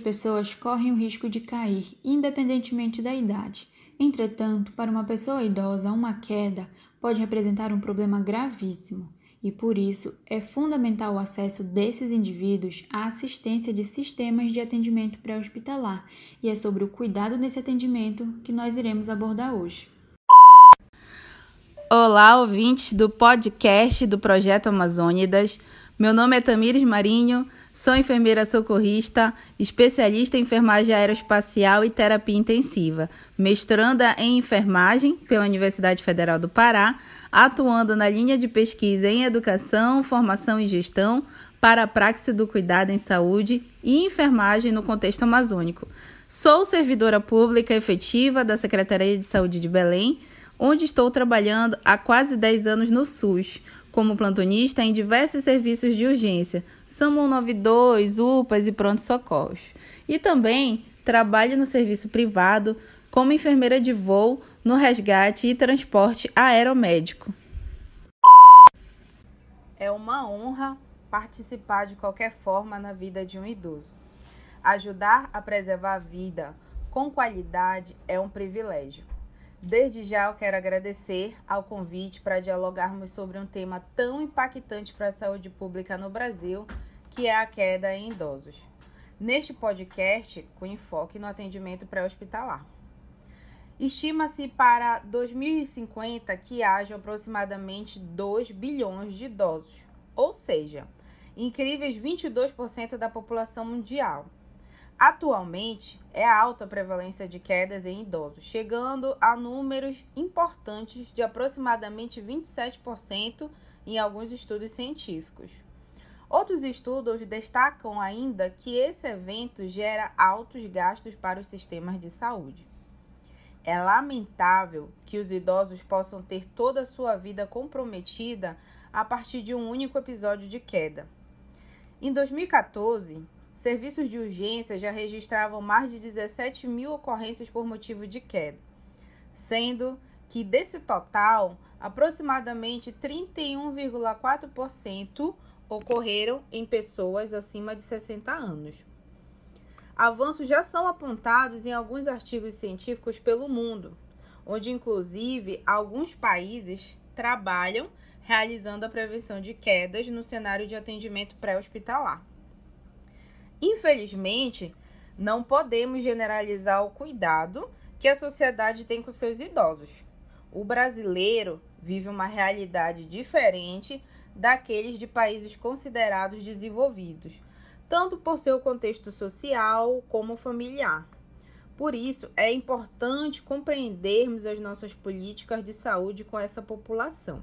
Pessoas correm o risco de cair, independentemente da idade. Entretanto, para uma pessoa idosa, uma queda pode representar um problema gravíssimo e, por isso, é fundamental o acesso desses indivíduos à assistência de sistemas de atendimento pré-hospitalar, e é sobre o cuidado desse atendimento que nós iremos abordar hoje. Olá, ouvintes do podcast do Projeto Amazônidas. Meu nome é Tamires Marinho, sou enfermeira socorrista, especialista em enfermagem aeroespacial e terapia intensiva, mestranda em enfermagem pela Universidade Federal do Pará, atuando na linha de pesquisa em educação, formação e gestão para a praxe do cuidado em saúde e enfermagem no contexto amazônico. Sou servidora pública efetiva da Secretaria de Saúde de Belém, onde estou trabalhando há quase 10 anos no SUS como plantonista em diversos serviços de urgência, SAMU 92, UPAs e pronto-socorros. E também trabalho no serviço privado como enfermeira de voo no resgate e transporte aeromédico. É uma honra participar de qualquer forma na vida de um idoso. Ajudar a preservar a vida com qualidade é um privilégio. Desde já eu quero agradecer ao convite para dialogarmos sobre um tema tão impactante para a saúde pública no Brasil, que é a queda em idosos. Neste podcast, com enfoque no atendimento pré-hospitalar. Estima-se para 2050 que haja aproximadamente 2 bilhões de idosos, ou seja, incríveis 22% da população mundial. Atualmente, é alta a prevalência de quedas em idosos, chegando a números importantes de aproximadamente 27% em alguns estudos científicos. Outros estudos destacam ainda que esse evento gera altos gastos para os sistemas de saúde. É lamentável que os idosos possam ter toda a sua vida comprometida a partir de um único episódio de queda. Em 2014, serviços de urgência já registravam mais de 17 mil ocorrências por motivo de queda, sendo que desse total, aproximadamente 31,4% ocorreram em pessoas acima de 60 anos. Avanços já são apontados em alguns artigos científicos pelo mundo, onde inclusive alguns países trabalham realizando a prevenção de quedas no cenário de atendimento pré-hospitalar. Infelizmente, não podemos generalizar o cuidado que a sociedade tem com seus idosos. O brasileiro vive uma realidade diferente daqueles de países considerados desenvolvidos, tanto por seu contexto social como familiar. Por isso, é importante compreendermos as nossas políticas de saúde com essa população.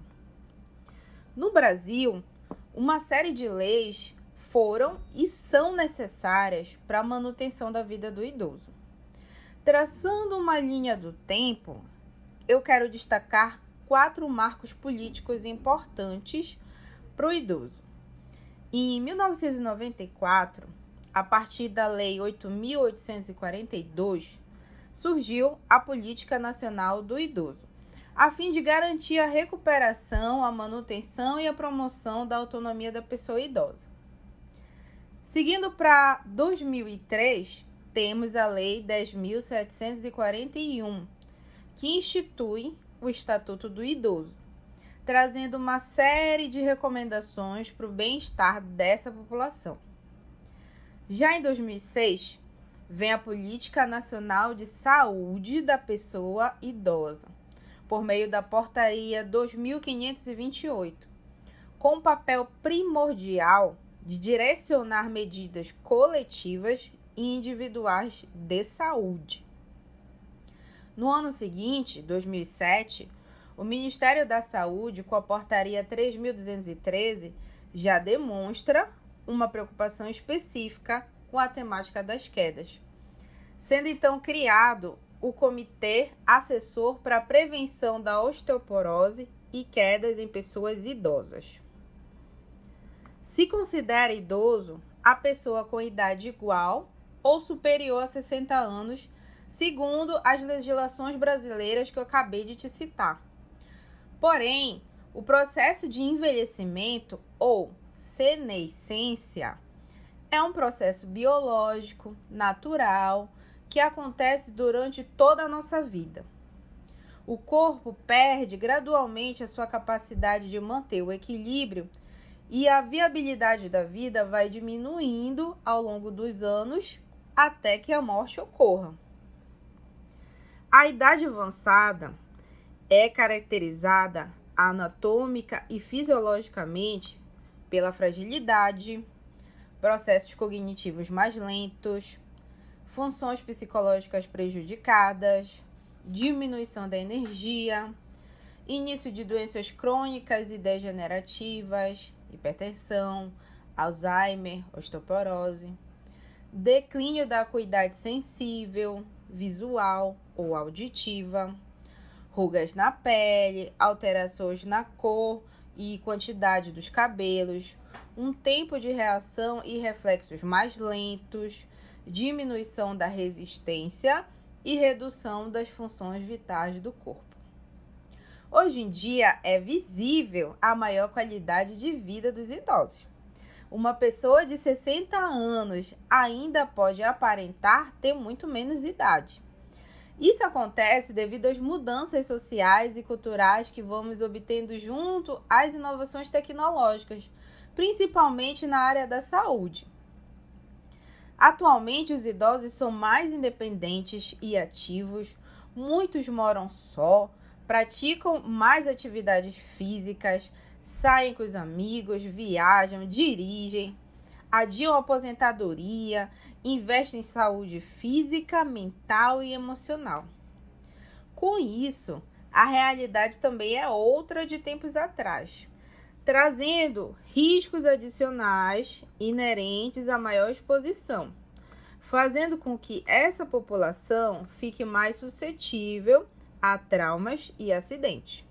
No Brasil, uma série de leis foram e são necessárias para a manutenção da vida do idoso. Traçando uma linha do tempo, eu quero destacar quatro marcos políticos importantes para o idoso. Em 1994, a partir da Lei 8.842, surgiu a Política Nacional do Idoso, a fim de garantir a recuperação, a manutenção e a promoção da autonomia da pessoa idosa. Seguindo para 2003, temos a Lei 10.741, que institui o Estatuto do Idoso, trazendo uma série de recomendações para o bem-estar dessa população. Já em 2006, vem a Política Nacional de Saúde da Pessoa Idosa, por meio da Portaria 2528, com papel primordial de direcionar medidas coletivas e individuais de saúde. No ano seguinte, 2007, o Ministério da Saúde, com a Portaria 3.213, já demonstra uma preocupação específica com a temática das quedas, sendo então criado o Comitê Assessor para a Prevenção da Osteoporose e Quedas em Pessoas Idosas. Se considera idoso a pessoa com idade igual ou superior a 60 anos, segundo as legislações brasileiras que eu acabei de te citar. Porém, o processo de envelhecimento ou senescência é um processo biológico, natural, que acontece durante toda a nossa vida. O corpo perde gradualmente a sua capacidade de manter o equilíbrio e a viabilidade da vida vai diminuindo ao longo dos anos até que a morte ocorra. A idade avançada é caracterizada anatômica e fisiologicamente pela fragilidade, processos cognitivos mais lentos, funções psicológicas prejudicadas, diminuição da energia, início de doenças crônicas e degenerativas, hipertensão, Alzheimer, osteoporose, declínio da acuidade sensível, visual ou auditiva, rugas na pele, alterações na cor e quantidade dos cabelos, um tempo de reação e reflexos mais lentos, diminuição da resistência e redução das funções vitais do corpo. Hoje em dia é visível a maior qualidade de vida dos idosos. Uma pessoa de 60 anos ainda pode aparentar ter muito menos idade. Isso acontece devido às mudanças sociais e culturais que vamos obtendo junto às inovações tecnológicas, principalmente na área da saúde. Atualmente, os idosos são mais independentes e ativos, muitos moram só, praticam mais atividades físicas, saem com os amigos, viajam, dirigem, adiam a aposentadoria, investem em saúde física, mental e emocional. Com isso, a realidade também é outra de tempos atrás, trazendo riscos adicionais inerentes à maior exposição, fazendo com que essa população fique mais suscetível a traumas e acidentes.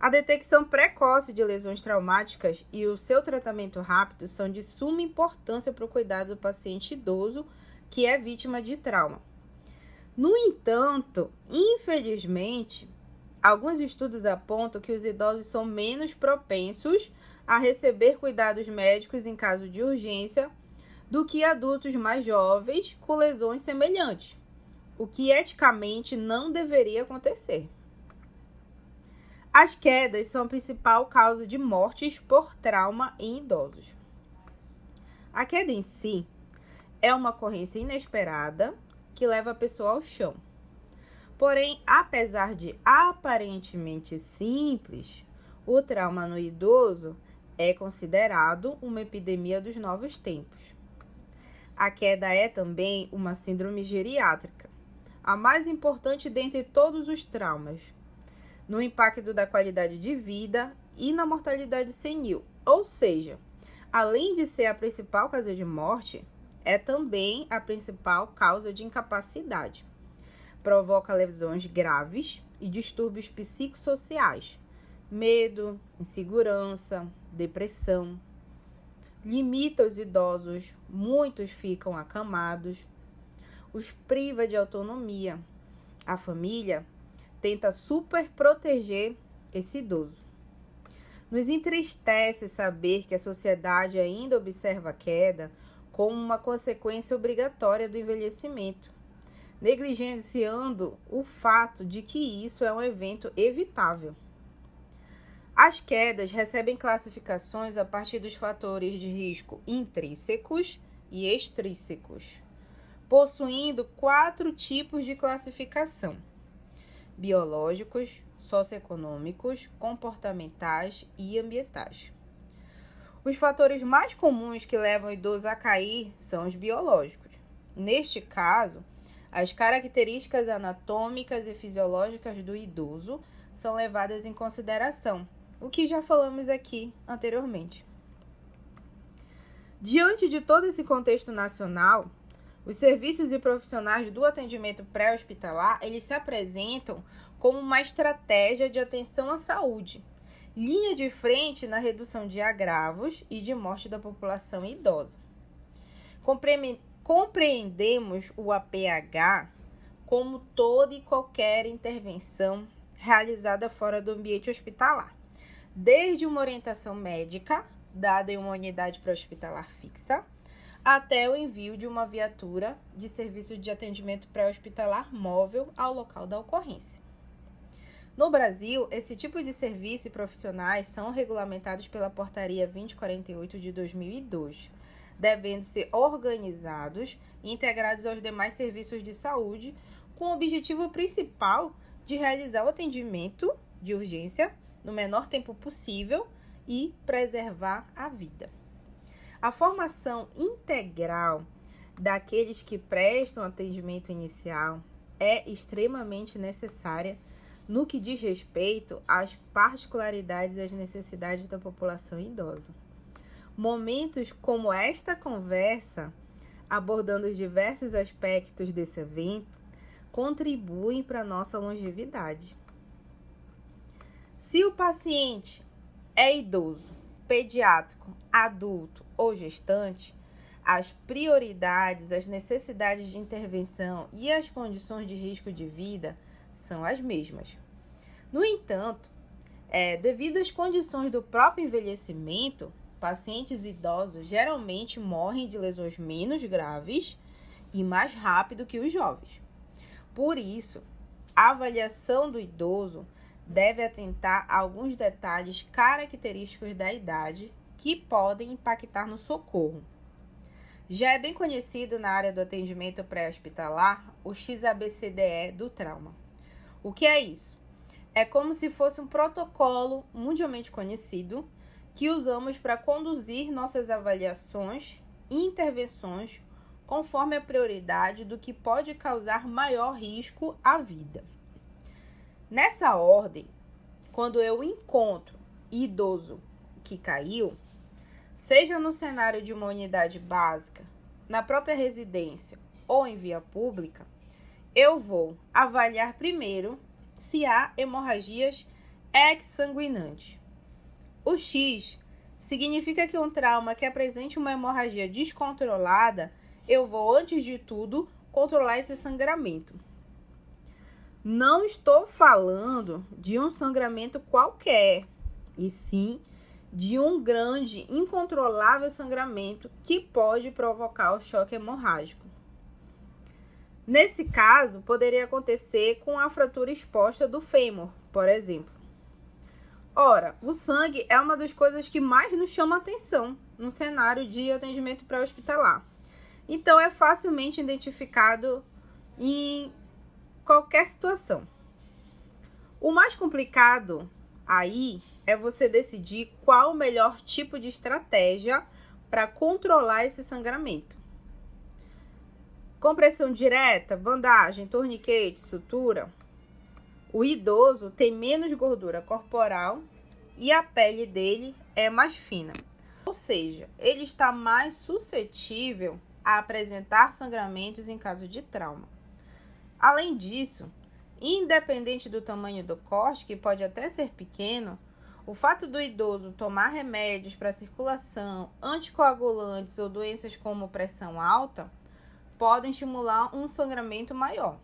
A detecção precoce de lesões traumáticas e o seu tratamento rápido são de suma importância para o cuidado do paciente idoso que é vítima de trauma. No entanto, infelizmente, alguns estudos apontam que os idosos são menos propensos a receber cuidados médicos em caso de urgência do que adultos mais jovens com lesões semelhantes, o que eticamente não deveria acontecer. As quedas são a principal causa de mortes por trauma em idosos. A queda em si é uma ocorrência inesperada que leva a pessoa ao chão. Porém, apesar de aparentemente simples, o trauma no idoso é considerado uma epidemia dos novos tempos. A queda é também uma síndrome geriátrica, a mais importante dentre todos os traumas no impacto da qualidade de vida e na mortalidade senil. Ou seja, além de ser a principal causa de morte, é também a principal causa de incapacidade. Provoca lesões graves e distúrbios psicossociais, medo, insegurança, depressão. Limita os idosos, muitos ficam acamados, os priva de autonomia. A família tenta super proteger esse idoso. Nos entristece saber que a sociedade ainda observa a queda como uma consequência obrigatória do envelhecimento, negligenciando o fato de que isso é um evento evitável. As quedas recebem classificações a partir dos fatores de risco intrínsecos e extrínsecos, possuindo quatro tipos de classificação biológicos, socioeconômicos, comportamentais e ambientais. Os fatores mais comuns que levam o idoso a cair são os biológicos. Neste caso, as características anatômicas e fisiológicas do idoso são levadas em consideração, o que já falamos aqui anteriormente. Diante de todo esse contexto nacional, os serviços e profissionais do atendimento pré-hospitalar, eles se apresentam como uma estratégia de atenção à saúde, linha de frente na redução de agravos e de morte da população idosa. Compreendemos o APH como toda e qualquer intervenção realizada fora do ambiente hospitalar, desde uma orientação médica dada em uma unidade pré-hospitalar fixa, até o envio de uma viatura de serviço de atendimento pré-hospitalar móvel ao local da ocorrência. No Brasil, esse tipo de serviço e profissionais são regulamentados pela Portaria 2048 de 2002, devendo ser organizados e integrados aos demais serviços de saúde, com o objetivo principal de realizar o atendimento de urgência no menor tempo possível e preservar a vida. A formação integral daqueles que prestam atendimento inicial é extremamente necessária no que diz respeito às particularidades e às necessidades da população idosa. Momentos como esta conversa, abordando os diversos aspectos desse evento, contribuem para a nossa longevidade. Se o paciente é idoso, pediátrico, adulto ou gestante, as prioridades, as necessidades de intervenção e as condições de risco de vida são as mesmas. No entanto, é, devido às condições do próprio envelhecimento, pacientes idosos geralmente morrem de lesões menos graves e mais rápido que os jovens. Por isso, a avaliação do idoso deve atentar a alguns detalhes característicos da idade que podem impactar no socorro. Já é bem conhecido na área do atendimento pré-hospitalar o XABCDE do trauma. O que é isso? É como se fosse um protocolo mundialmente conhecido que usamos para conduzir nossas avaliações e intervenções conforme a prioridade do que pode causar maior risco à vida. Nessa ordem, quando eu encontro idoso que caiu, seja no cenário de uma unidade básica, na própria residência ou em via pública, eu vou avaliar primeiro se há hemorragias exsanguinantes. O X significa que um trauma que apresente uma hemorragia descontrolada, eu vou, antes de tudo, controlar esse sangramento. Não estou falando de um sangramento qualquer, e sim um grande, incontrolável sangramento que pode provocar o choque hemorrágico. Nesse caso, poderia acontecer com a fratura exposta do fêmur, por exemplo. Ora, o sangue é uma das coisas que mais nos chama atenção no cenário de atendimento pré-hospitalar. Então, é facilmente identificado em qualquer situação. O mais complicado aí é você decidir qual o melhor tipo de estratégia para controlar esse sangramento. Compressão direta, bandagem, torniquete, sutura. O idoso tem menos gordura corporal e a pele dele é mais fina. Ou seja, ele está mais suscetível a apresentar sangramentos em caso de trauma. Além disso, independente do tamanho do corte, que pode até ser pequeno, o fato do idoso tomar remédios para circulação, anticoagulantes ou doenças como pressão alta podem estimular um sangramento maior.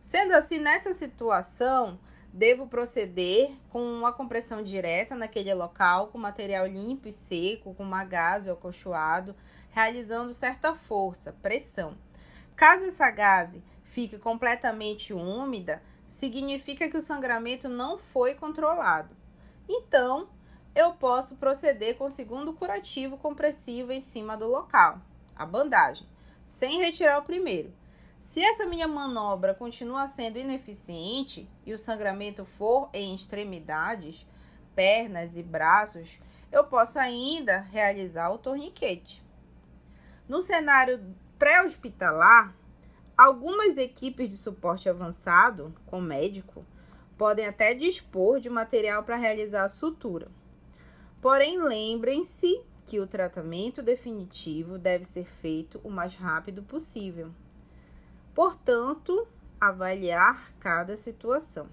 Sendo assim, nessa situação, devo proceder com uma compressão direta naquele local com material limpo e seco, com uma gase ou acolchoado, realizando certa força, pressão. Caso essa gase fique completamente úmida, significa que o sangramento não foi controlado. Então, eu posso proceder com o segundo curativo compressivo em cima do local, a bandagem sem retirar o primeiro. Se essa minha manobra continua sendo ineficiente e o sangramento for em extremidades, pernas e braços, eu posso ainda realizar o torniquete. No cenário pré-hospitalar, algumas equipes de suporte avançado, com médico, podem até dispor de material para realizar a sutura. Porém, lembrem-se que o tratamento definitivo deve ser feito o mais rápido possível. Portanto, avaliar cada situação.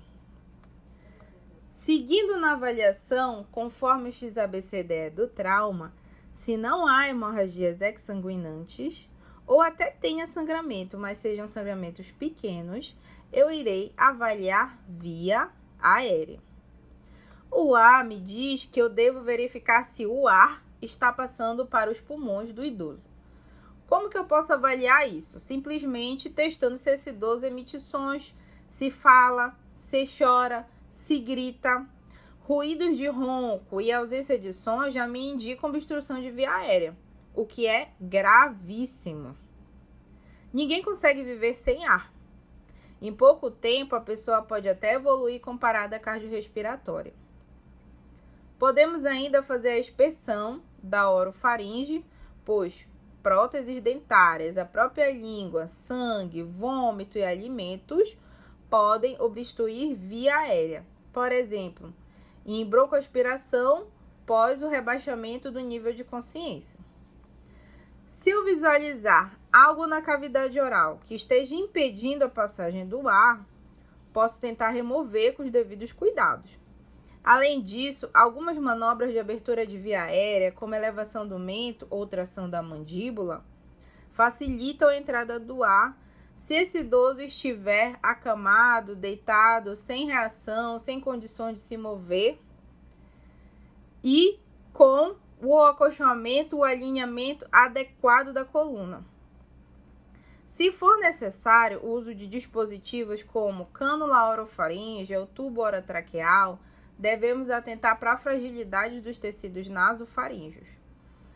Seguindo na avaliação, conforme o XABCDE do trauma, se não há hemorragias exsanguinantes ou até tenha sangramento, mas sejam sangramentos pequenos, eu irei avaliar via aérea. O A me diz que eu devo verificar se o ar está passando para os pulmões do idoso. Como que eu posso avaliar isso? Simplesmente testando se esse idoso emite sons, se fala, se chora, se grita. Ruídos de ronco e ausência de som já me indicam obstrução de via aérea, o que é gravíssimo. Ninguém consegue viver sem ar. Em pouco tempo, a pessoa pode até evoluir com parada cardiorrespiratória. Podemos ainda fazer a inspeção da orofaringe, pois próteses dentárias, a própria língua, sangue, vômito e alimentos podem obstruir via aérea. Por exemplo, em broncoaspiração pós o rebaixamento do nível de consciência. Se eu visualizar algo na cavidade oral que esteja impedindo a passagem do ar, posso tentar remover com os devidos cuidados. Além disso, algumas manobras de abertura de via aérea, como elevação do mento ou tração da mandíbula, facilitam a entrada do ar se esse idoso estiver acamado, deitado, sem reação, sem condições de se mover e com o acolchoamento, o alinhamento adequado da coluna. Se for necessário o uso de dispositivos como cânula orofaringe ou tubo orotraqueal, devemos atentar para a fragilidade dos tecidos nasofaríngeos.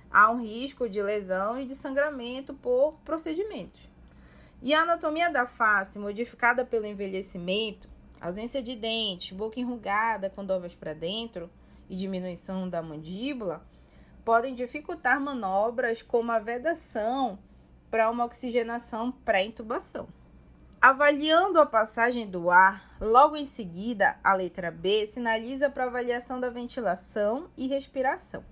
Há um risco de lesão e de sangramento por procedimentos. E a anatomia da face, modificada pelo envelhecimento, ausência de dentes, boca enrugada com dovas para dentro e diminuição da mandíbula, podem dificultar manobras como a vedação para uma oxigenação pré-intubação. Avaliando a passagem do ar, logo em seguida, a letra B sinaliza para avaliação da ventilação e respiração.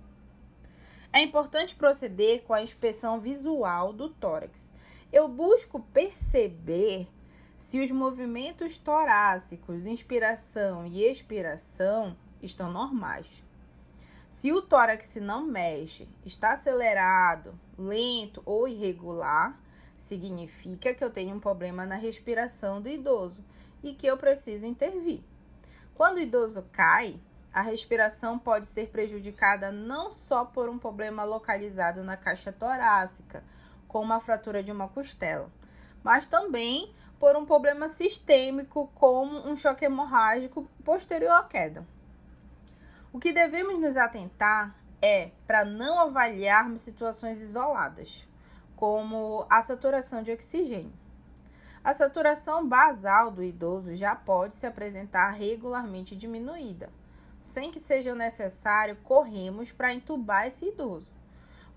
É importante proceder com a inspeção visual do tórax. Eu busco perceber se os movimentos torácicos, inspiração e expiração, estão normais. Se o tórax não mexe, está acelerado, lento ou irregular, significa que eu tenho um problema na respiração do idoso e que eu preciso intervir. Quando o idoso cai, a respiração pode ser prejudicada não só por um problema localizado na caixa torácica, como a fratura de uma costela, mas também por um problema sistêmico, como um choque hemorrágico posterior à queda. O que devemos nos atentar é para não avaliarmos situações isoladas, como a saturação de oxigênio. A saturação basal do idoso já pode se apresentar regularmente diminuída. Sem que seja necessário, corremos para entubar esse idoso.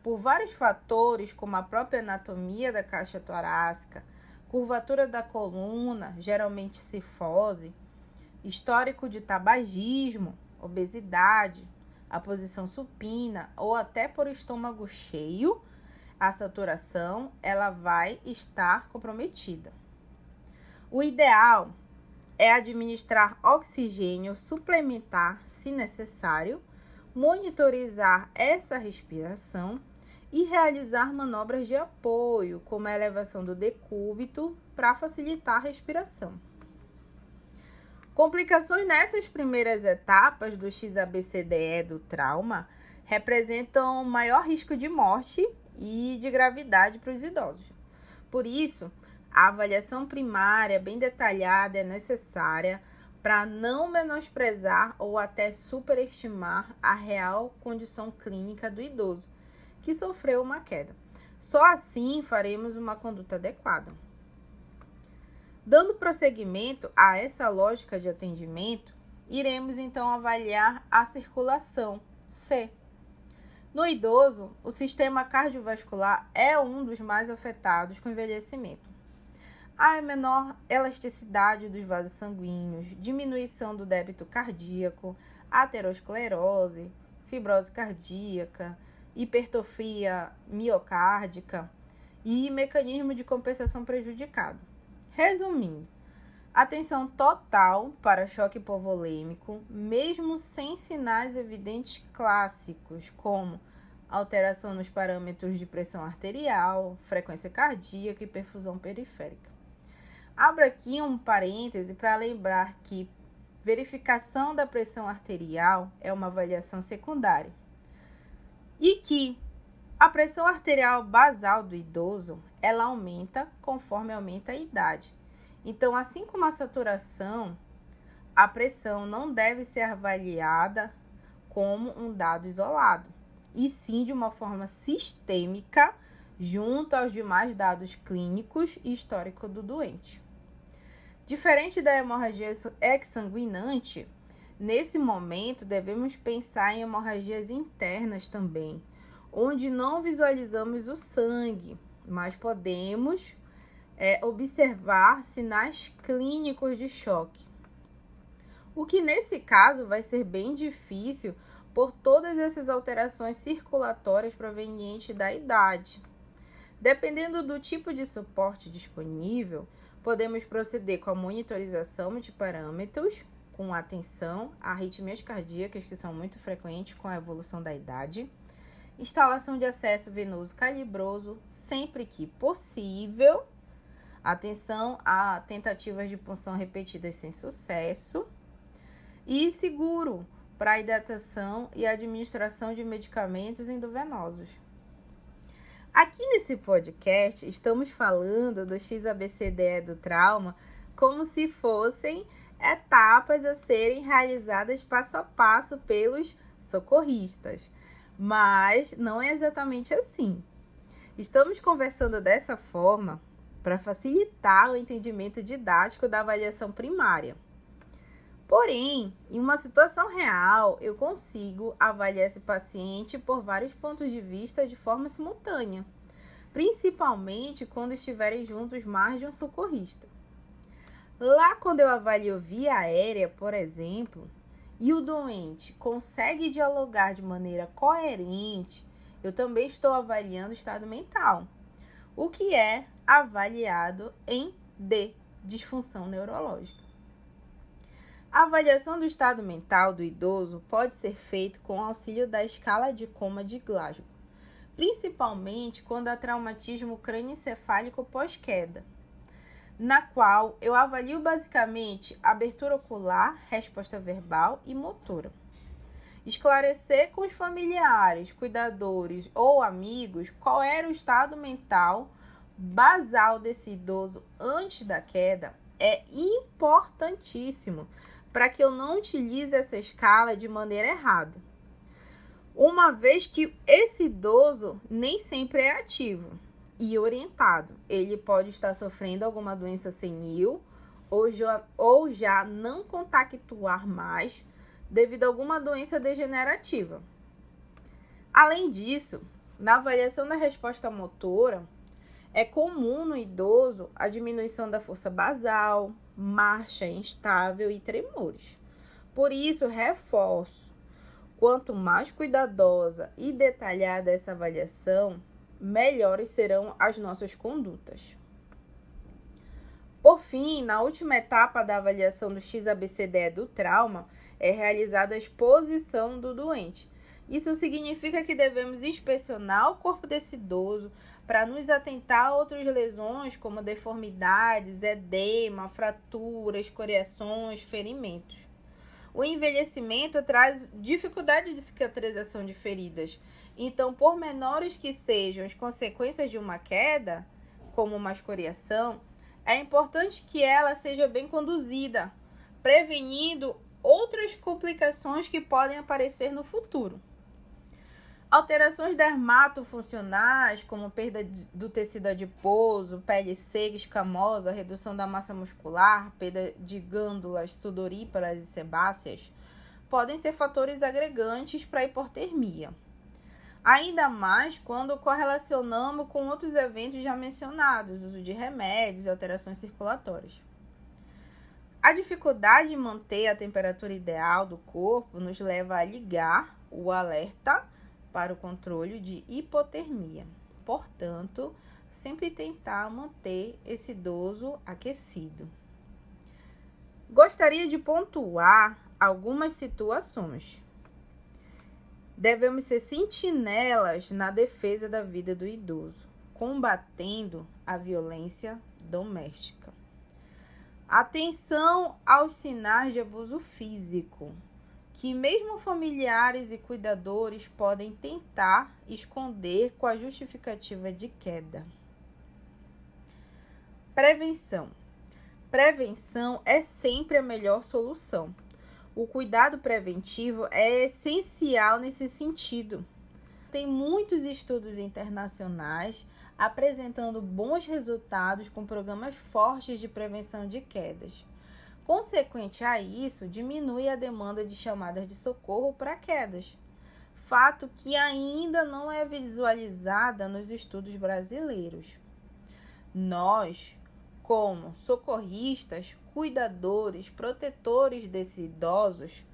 Por vários fatores, como a própria anatomia da caixa torácica, curvatura da coluna, geralmente cifose, histórico de tabagismo, obesidade, a posição supina ou até por estômago cheio, a saturação ela vai estar comprometida. O ideal é administrar oxigênio suplementar se necessário, monitorizar essa respiração e realizar manobras de apoio, como a elevação do decúbito, para facilitar a respiração. Complicações nessas primeiras etapas do XABCDE do trauma representam maior risco de morte e de gravidade para os idosos. Por isso, a avaliação primária bem detalhada é necessária para não menosprezar ou até superestimar a real condição clínica do idoso que sofreu uma queda. Só assim faremos uma conduta adequada. Dando prosseguimento a essa lógica de atendimento, iremos então avaliar a circulação C. No idoso, o sistema cardiovascular é um dos mais afetados com envelhecimento. Há menor elasticidade dos vasos sanguíneos, diminuição do débito cardíaco, aterosclerose, fibrose cardíaca, hipertrofia miocárdica e mecanismo de compensação prejudicado. Resumindo, atenção total para choque hipovolêmico, mesmo sem sinais evidentes clássicos, como alteração nos parâmetros de pressão arterial, frequência cardíaca e perfusão periférica. Abro aqui um parêntese para lembrar que verificação da pressão arterial é uma avaliação secundária e que A pressão arterial basal do idoso, ela aumenta conforme aumenta a idade. Então, assim como a saturação, a pressão não deve ser avaliada como um dado isolado, e sim de uma forma sistêmica junto aos demais dados clínicos e histórico do doente. Diferente da hemorragia exsanguinante, nesse momento devemos pensar em hemorragias internas também, onde não visualizamos o sangue, mas podemos é, observar sinais clínicos de choque. O que nesse caso vai ser bem difícil por todas essas alterações circulatórias provenientes da idade. Dependendo do tipo de suporte disponível, podemos proceder com a monitorização de parâmetros, com atenção a arritmias cardíacas, que são muito frequentes com a evolução da idade, instalação de acesso venoso calibroso, sempre que possível, atenção a tentativas de punção repetidas sem sucesso, e seguro para hidratação e administração de medicamentos endovenosos. Aqui nesse podcast, estamos falando do XABCDE do trauma como se fossem etapas a serem realizadas passo a passo pelos socorristas, mas não é exatamente assim. Estamos conversando dessa forma para facilitar o entendimento didático da avaliação primária. Porém, em uma situação real, eu consigo avaliar esse paciente por vários pontos de vista de forma simultânea, principalmente quando estiverem juntos mais de um socorrista. Lá, quando eu avalio via aérea, por exemplo, e o doente consegue dialogar de maneira coerente, eu também estou avaliando o estado mental, o que é avaliado em D, disfunção neurológica. A avaliação do estado mental do idoso pode ser feita com auxílio da escala de coma de Glasgow, principalmente quando há traumatismo crânioencefálico pós-queda, na qual eu avalio basicamente abertura ocular, resposta verbal e motora. Esclarecer com os familiares, cuidadores ou amigos qual era o estado mental basal desse idoso antes da queda é importantíssimo para que eu não utilize essa escala de maneira errada. Uma vez que esse idoso nem sempre é ativo e orientado, ele pode estar sofrendo alguma doença senil ou já, ou já não contactuar mais devido a alguma doença degenerativa. Além disso, na avaliação da resposta motora, é comum no idoso a diminuição da força basal, marcha instável e tremores. Por isso, reforço: quanto mais cuidadosa e detalhada essa avaliação, melhores serão as nossas condutas. Por fim, na última etapa da avaliação do XABCDE do trauma, é realizada a exposição do doente. Isso significa que devemos inspecionar o corpo desse idoso, para nos atentar a outras lesões como deformidades, edema, fraturas, escoriações, ferimentos. O envelhecimento traz dificuldade de cicatrização de feridas. Então, por menores que sejam as consequências de uma queda, como uma escoriação, é importante que ela seja bem conduzida, prevenindo outras complicações que podem aparecer no futuro. Alterações dermatofuncionais, como perda do tecido adiposo, pele seca, escamosa, redução da massa muscular, perda de glândulas sudoríparas e sebáceas, podem ser fatores agregantes para a hipotermia. Ainda mais quando correlacionamos com outros eventos já mencionados, uso de remédios e alterações circulatórias. A dificuldade de manter a temperatura ideal do corpo nos leva a ligar o alerta para o controle de hipotermia. Portanto, sempre tentar manter esse idoso aquecido. Gostaria de pontuar algumas situações. Devemos ser sentinelas na defesa da vida do idoso, combatendo a violência doméstica. Atenção aos sinais de abuso físico que mesmo familiares e cuidadores podem tentar esconder com a justificativa de queda. Prevenção. Prevenção é sempre a melhor solução. O cuidado preventivo é essencial nesse sentido. Tem muitos estudos internacionais apresentando bons resultados com programas fortes de prevenção de quedas. Consequente a isso, diminui a demanda de chamadas de socorro para quedas, fato que ainda não é visualizada nos estudos brasileiros. Nós, como socorristas, cuidadores, protetores desses idosos,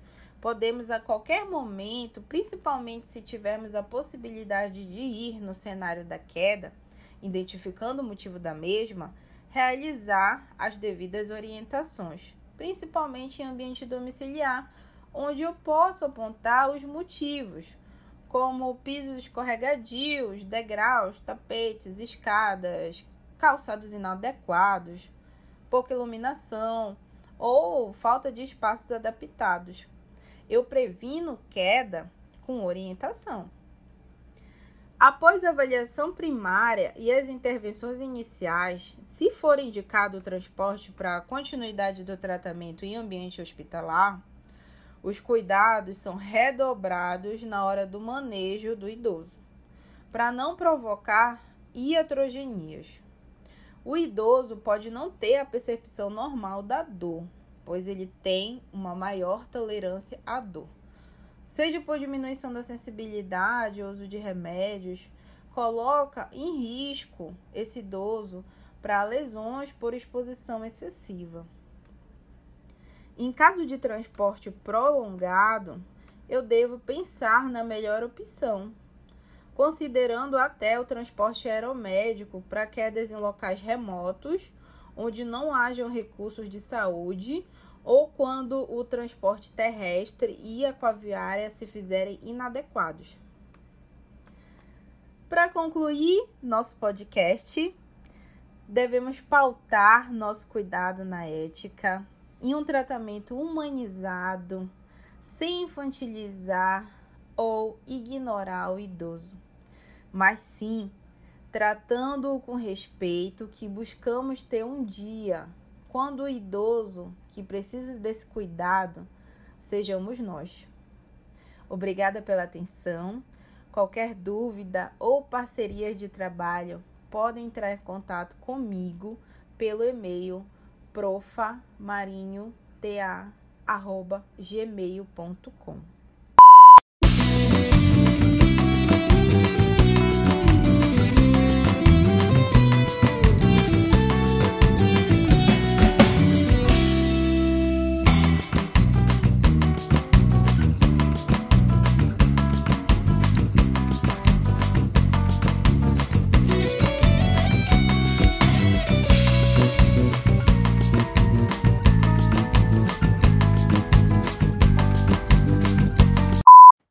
podemos a qualquer momento, principalmente se tivermos a possibilidade de ir no cenário da queda, identificando o motivo da mesma, realizar as devidas orientações, principalmente em ambiente domiciliar, onde eu posso apontar os motivos, como pisos escorregadios, degraus, tapetes, escadas, calçados inadequados, pouca iluminação ou falta de espaços adaptados. Eu previno queda com orientação. Após a avaliação primária e as intervenções iniciais, se for indicado o transporte para a continuidade do tratamento em ambiente hospitalar, os cuidados são redobrados na hora do manejo do idoso, para não provocar iatrogenias. O idoso pode não ter a percepção normal da dor, pois ele tem uma maior tolerância à dor seja por diminuição da sensibilidade, uso de remédios, coloca em risco esse idoso para lesões por exposição excessiva. Em caso de transporte prolongado, eu devo pensar na melhor opção, considerando até o transporte aeromédico para quedas em locais remotos, onde não hajam recursos de saúde ou quando o transporte terrestre e aquaviária se fizerem inadequados. Para concluir nosso podcast, devemos pautar nosso cuidado na ética em um tratamento humanizado, sem infantilizar ou ignorar o idoso, mas sim tratando-o com respeito que buscamos ter um dia quando o idoso que precisa desse cuidado sejamos nós. Obrigada pela atenção. Qualquer dúvida ou parceria de trabalho, podem entrar em contato comigo pelo e-mail profamarinhota@gmail.com.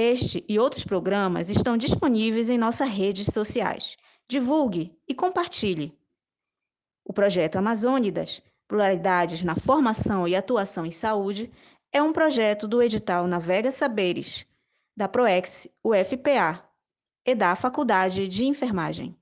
Este e outros programas estão disponíveis em nossas redes sociais. Divulgue e compartilhe. O projeto Amazônidas, Pluralidades na Formação e Atuação em Saúde, é um projeto do edital Navega Saberes, da PROEX UFPA e da Faculdade de Enfermagem.